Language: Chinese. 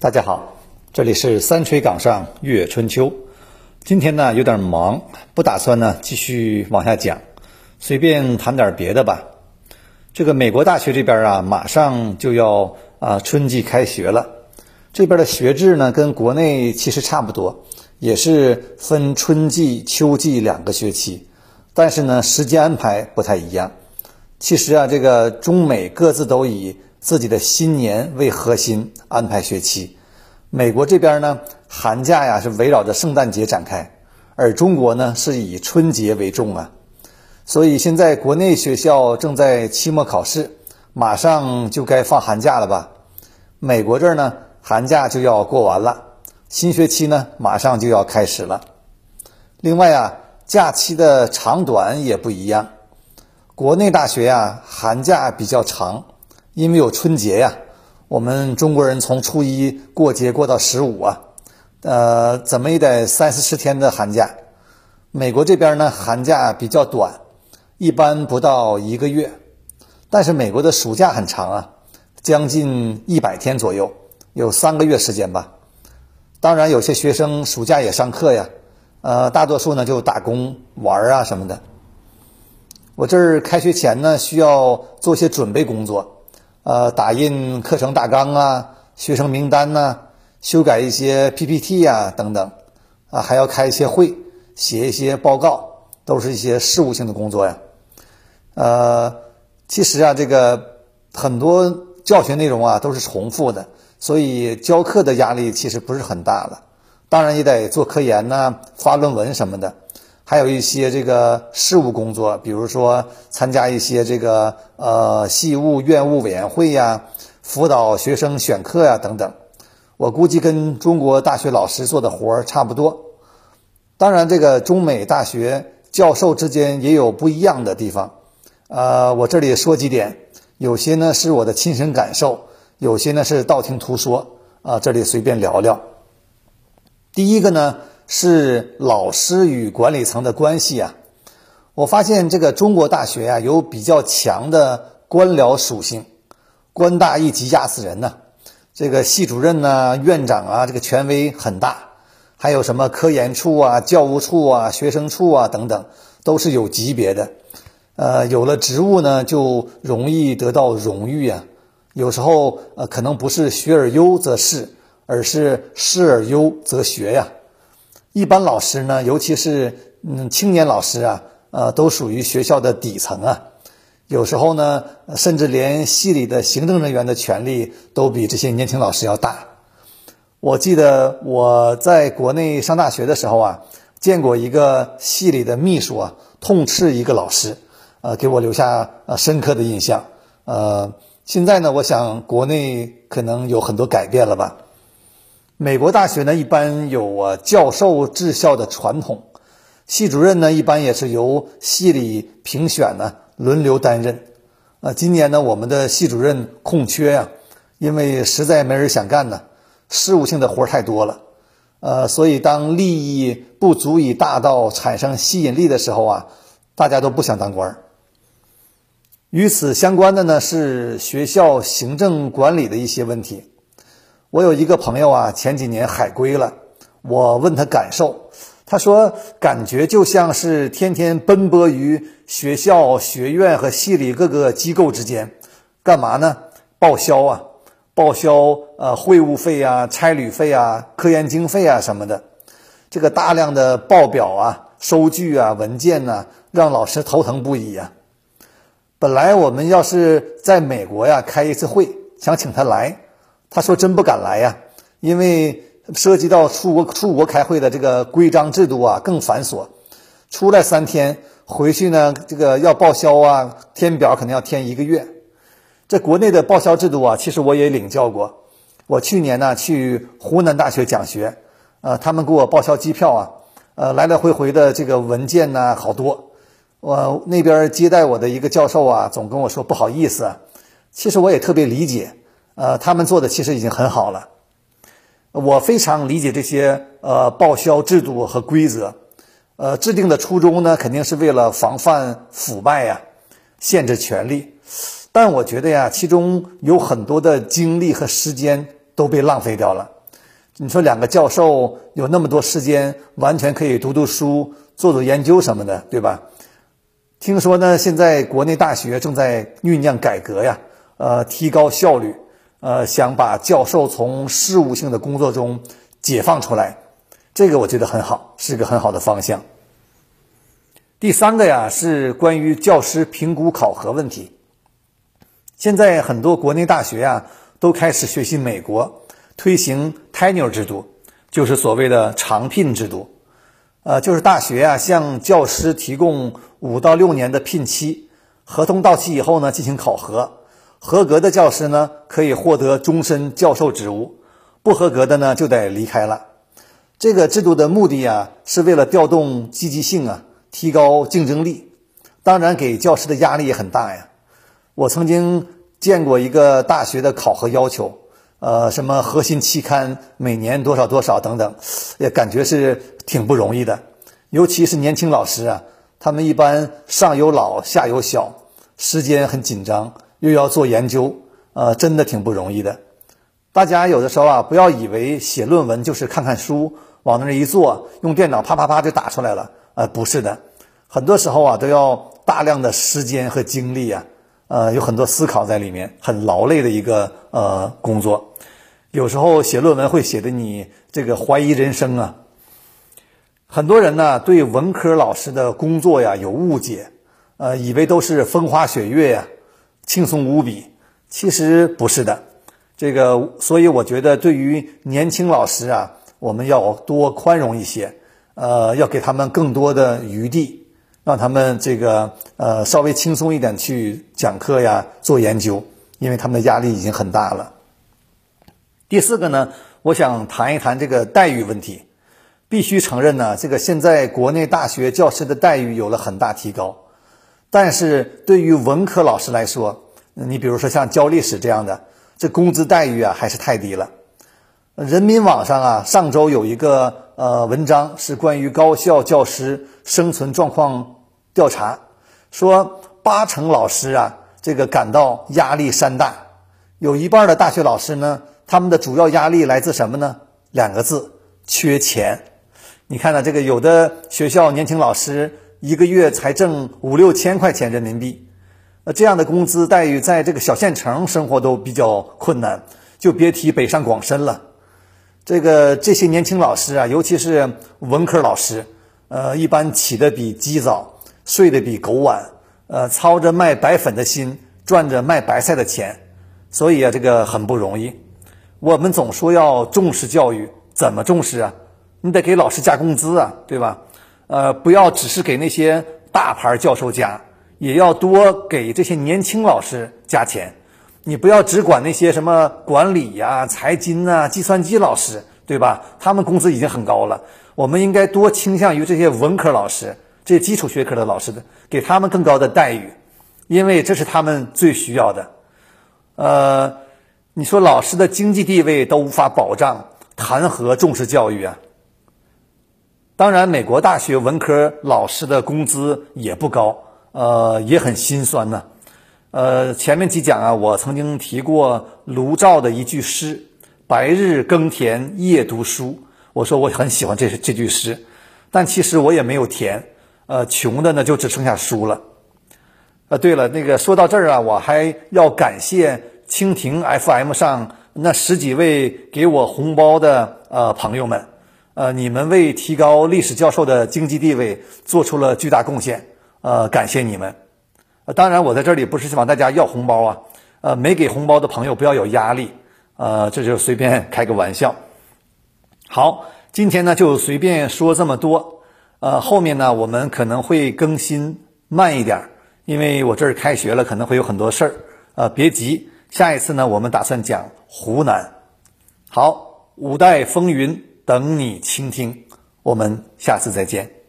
大家好，这里是三锤岗上阅春秋。今天呢有点忙，不打算呢继续往下讲，随便谈点别的吧。这个美国大学这边啊，马上就要啊春季开学了。这边的学制呢跟国内其实差不多，也是分春季、秋季两个学期，但是呢时间安排不太一样。其实啊，这个中美各自都以自己的新年为核心安排学期，美国这边呢，寒假呀是围绕着圣诞节展开，而中国呢是以春节为重啊，所以现在国内学校正在期末考试，马上就该放寒假了吧？美国这儿呢，寒假就要过完了，新学期呢马上就要开始了。另外啊，假期的长短也不一样，国内大学呀寒假比较长。因为有春节呀，我们中国人从初一过节过到十五啊，呃，怎么也得三四十天的寒假。美国这边呢，寒假比较短，一般不到一个月，但是美国的暑假很长啊，将近一百天左右，有三个月时间吧。当然，有些学生暑假也上课呀，呃，大多数呢就打工玩啊什么的。我这儿开学前呢，需要做些准备工作。呃，打印课程大纲啊，学生名单呐，修改一些 PPT 呀，等等，啊，还要开一些会，写一些报告，都是一些事务性的工作呀。呃，其实啊，这个很多教学内容啊都是重复的，所以教课的压力其实不是很大了。当然也得做科研呐，发论文什么的。还有一些这个事务工作，比如说参加一些这个呃系务院务委员会呀，辅导学生选课呀等等。我估计跟中国大学老师做的活儿差不多。当然，这个中美大学教授之间也有不一样的地方。呃，我这里说几点，有些呢是我的亲身感受，有些呢是道听途说啊，这里随便聊聊。第一个呢。是老师与管理层的关系啊，我发现这个中国大学呀有比较强的官僚属性，官大一级压死人呢。这个系主任呐、院长啊，这个权威很大，还有什么科研处啊、教务处啊、学生处啊等等，都是有级别的。呃，有了职务呢，就容易得到荣誉啊。有时候呃，可能不是学而优则仕，而是仕而优则学呀。一般老师呢，尤其是嗯青年老师啊，呃，都属于学校的底层啊。有时候呢，甚至连系里的行政人员的权力都比这些年轻老师要大。我记得我在国内上大学的时候啊，见过一个系里的秘书啊，痛斥一个老师，呃，给我留下呃深刻的印象。呃，现在呢，我想国内可能有很多改变了吧。美国大学呢，一般有啊教授治校的传统，系主任呢一般也是由系里评选呢轮流担任。啊，今年呢我们的系主任空缺呀，因为实在没人想干呢，事务性的活太多了。呃，所以当利益不足以大到产生吸引力的时候啊，大家都不想当官。与此相关的呢是学校行政管理的一些问题。我有一个朋友啊，前几年海归了。我问他感受，他说感觉就像是天天奔波于学校、学院和系里各个机构之间，干嘛呢？报销啊，报销呃会务费啊、差旅费啊、科研经费啊什么的。这个大量的报表啊、收据啊、文件呢，让老师头疼不已啊。本来我们要是在美国呀开一次会，想请他来。他说：“真不敢来呀，因为涉及到出国出国开会的这个规章制度啊，更繁琐。出来三天，回去呢，这个要报销啊，填表可能要填一个月。这国内的报销制度啊，其实我也领教过。我去年呢去湖南大学讲学，呃，他们给我报销机票啊，呃，来来回回的这个文件呢好多。我那边接待我的一个教授啊，总跟我说不好意思。其实我也特别理解。”呃，他们做的其实已经很好了。我非常理解这些呃报销制度和规则，呃，制定的初衷呢，肯定是为了防范腐败呀，限制权力。但我觉得呀，其中有很多的精力和时间都被浪费掉了。你说两个教授有那么多时间，完全可以读读书、做做研究什么的，对吧？听说呢，现在国内大学正在酝酿改革呀，呃，提高效率，呃，想把教授从事务性的工作中解放出来，这个我觉得很好，是个很好的方向。第三个呀，是关于教师评估考核问题。现在很多国内大学呀，都开始学习美国推行 tenure 制度，就是所谓的长聘制度。呃，就是大学呀向教师提供五到六年的聘期，合同到期以后呢进行考核，合格的教师呢可以获得终身教授职务，不合格的呢就得离开了。这个制度的目的呀，是为了调动积极性啊。提高竞争力，当然给教师的压力也很大呀。我曾经见过一个大学的考核要求，呃，什么核心期刊每年多少多少等等，也感觉是挺不容易的。尤其是年轻老师啊，他们一般上有老下有小，时间很紧张，又要做研究，呃，真的挺不容易的。大家有的时候啊，不要以为写论文就是看看书，往那儿一坐，用电脑啪啪啪就打出来了。呃，不是的，很多时候啊，都要大量的时间和精力啊，呃，有很多思考在里面，很劳累的一个呃工作。有时候写论文会写的你这个怀疑人生啊。很多人呢对文科老师的工作呀有误解，呃，以为都是风花雪月呀，轻松无比。其实不是的，这个，所以我觉得对于年轻老师啊，我们要多宽容一些。呃，要给他们更多的余地，让他们这个呃稍微轻松一点去讲课呀、做研究，因为他们的压力已经很大了。第四个呢，我想谈一谈这个待遇问题。必须承认呢，这个现在国内大学教师的待遇有了很大提高，但是对于文科老师来说，你比如说像教历史这样的，这工资待遇啊还是太低了。人民网上啊，上周有一个。呃，文章是关于高校教师生存状况调查，说八成老师啊，这个感到压力山大，有一半的大学老师呢，他们的主要压力来自什么呢？两个字，缺钱。你看呢，这个有的学校年轻老师一个月才挣五六千块钱人民币，呃，这样的工资待遇，在这个小县城生活都比较困难，就别提北上广深了。这个这些年轻老师啊，尤其是文科老师，呃，一般起得比鸡早，睡得比狗晚，呃，操着卖白粉的心，赚着卖白菜的钱，所以啊，这个很不容易。我们总说要重视教育，怎么重视啊？你得给老师加工资啊，对吧？呃，不要只是给那些大牌教授加，也要多给这些年轻老师加钱。你不要只管那些什么管理呀、财经啊、计算机老师，对吧？他们工资已经很高了。我们应该多倾向于这些文科老师、这些基础学科的老师的，给他们更高的待遇，因为这是他们最需要的。呃，你说老师的经济地位都无法保障，谈何重视教育啊？当然，美国大学文科老师的工资也不高，呃，也很心酸呢。呃，前面几讲啊，我曾经提过卢照的一句诗：“白日耕田，夜读书。”我说我很喜欢这这句诗，但其实我也没有田，呃，穷的呢就只剩下书了。呃，对了，那个说到这儿啊，我还要感谢蜻蜓 FM 上那十几位给我红包的呃朋友们，呃，你们为提高历史教授的经济地位做出了巨大贡献，呃，感谢你们。当然，我在这里不是希望大家要红包啊，呃，没给红包的朋友不要有压力，呃，这就随便开个玩笑。好，今天呢就随便说这么多，呃，后面呢我们可能会更新慢一点，因为我这儿开学了，可能会有很多事儿，呃，别急，下一次呢我们打算讲湖南。好，五代风云等你倾听，我们下次再见。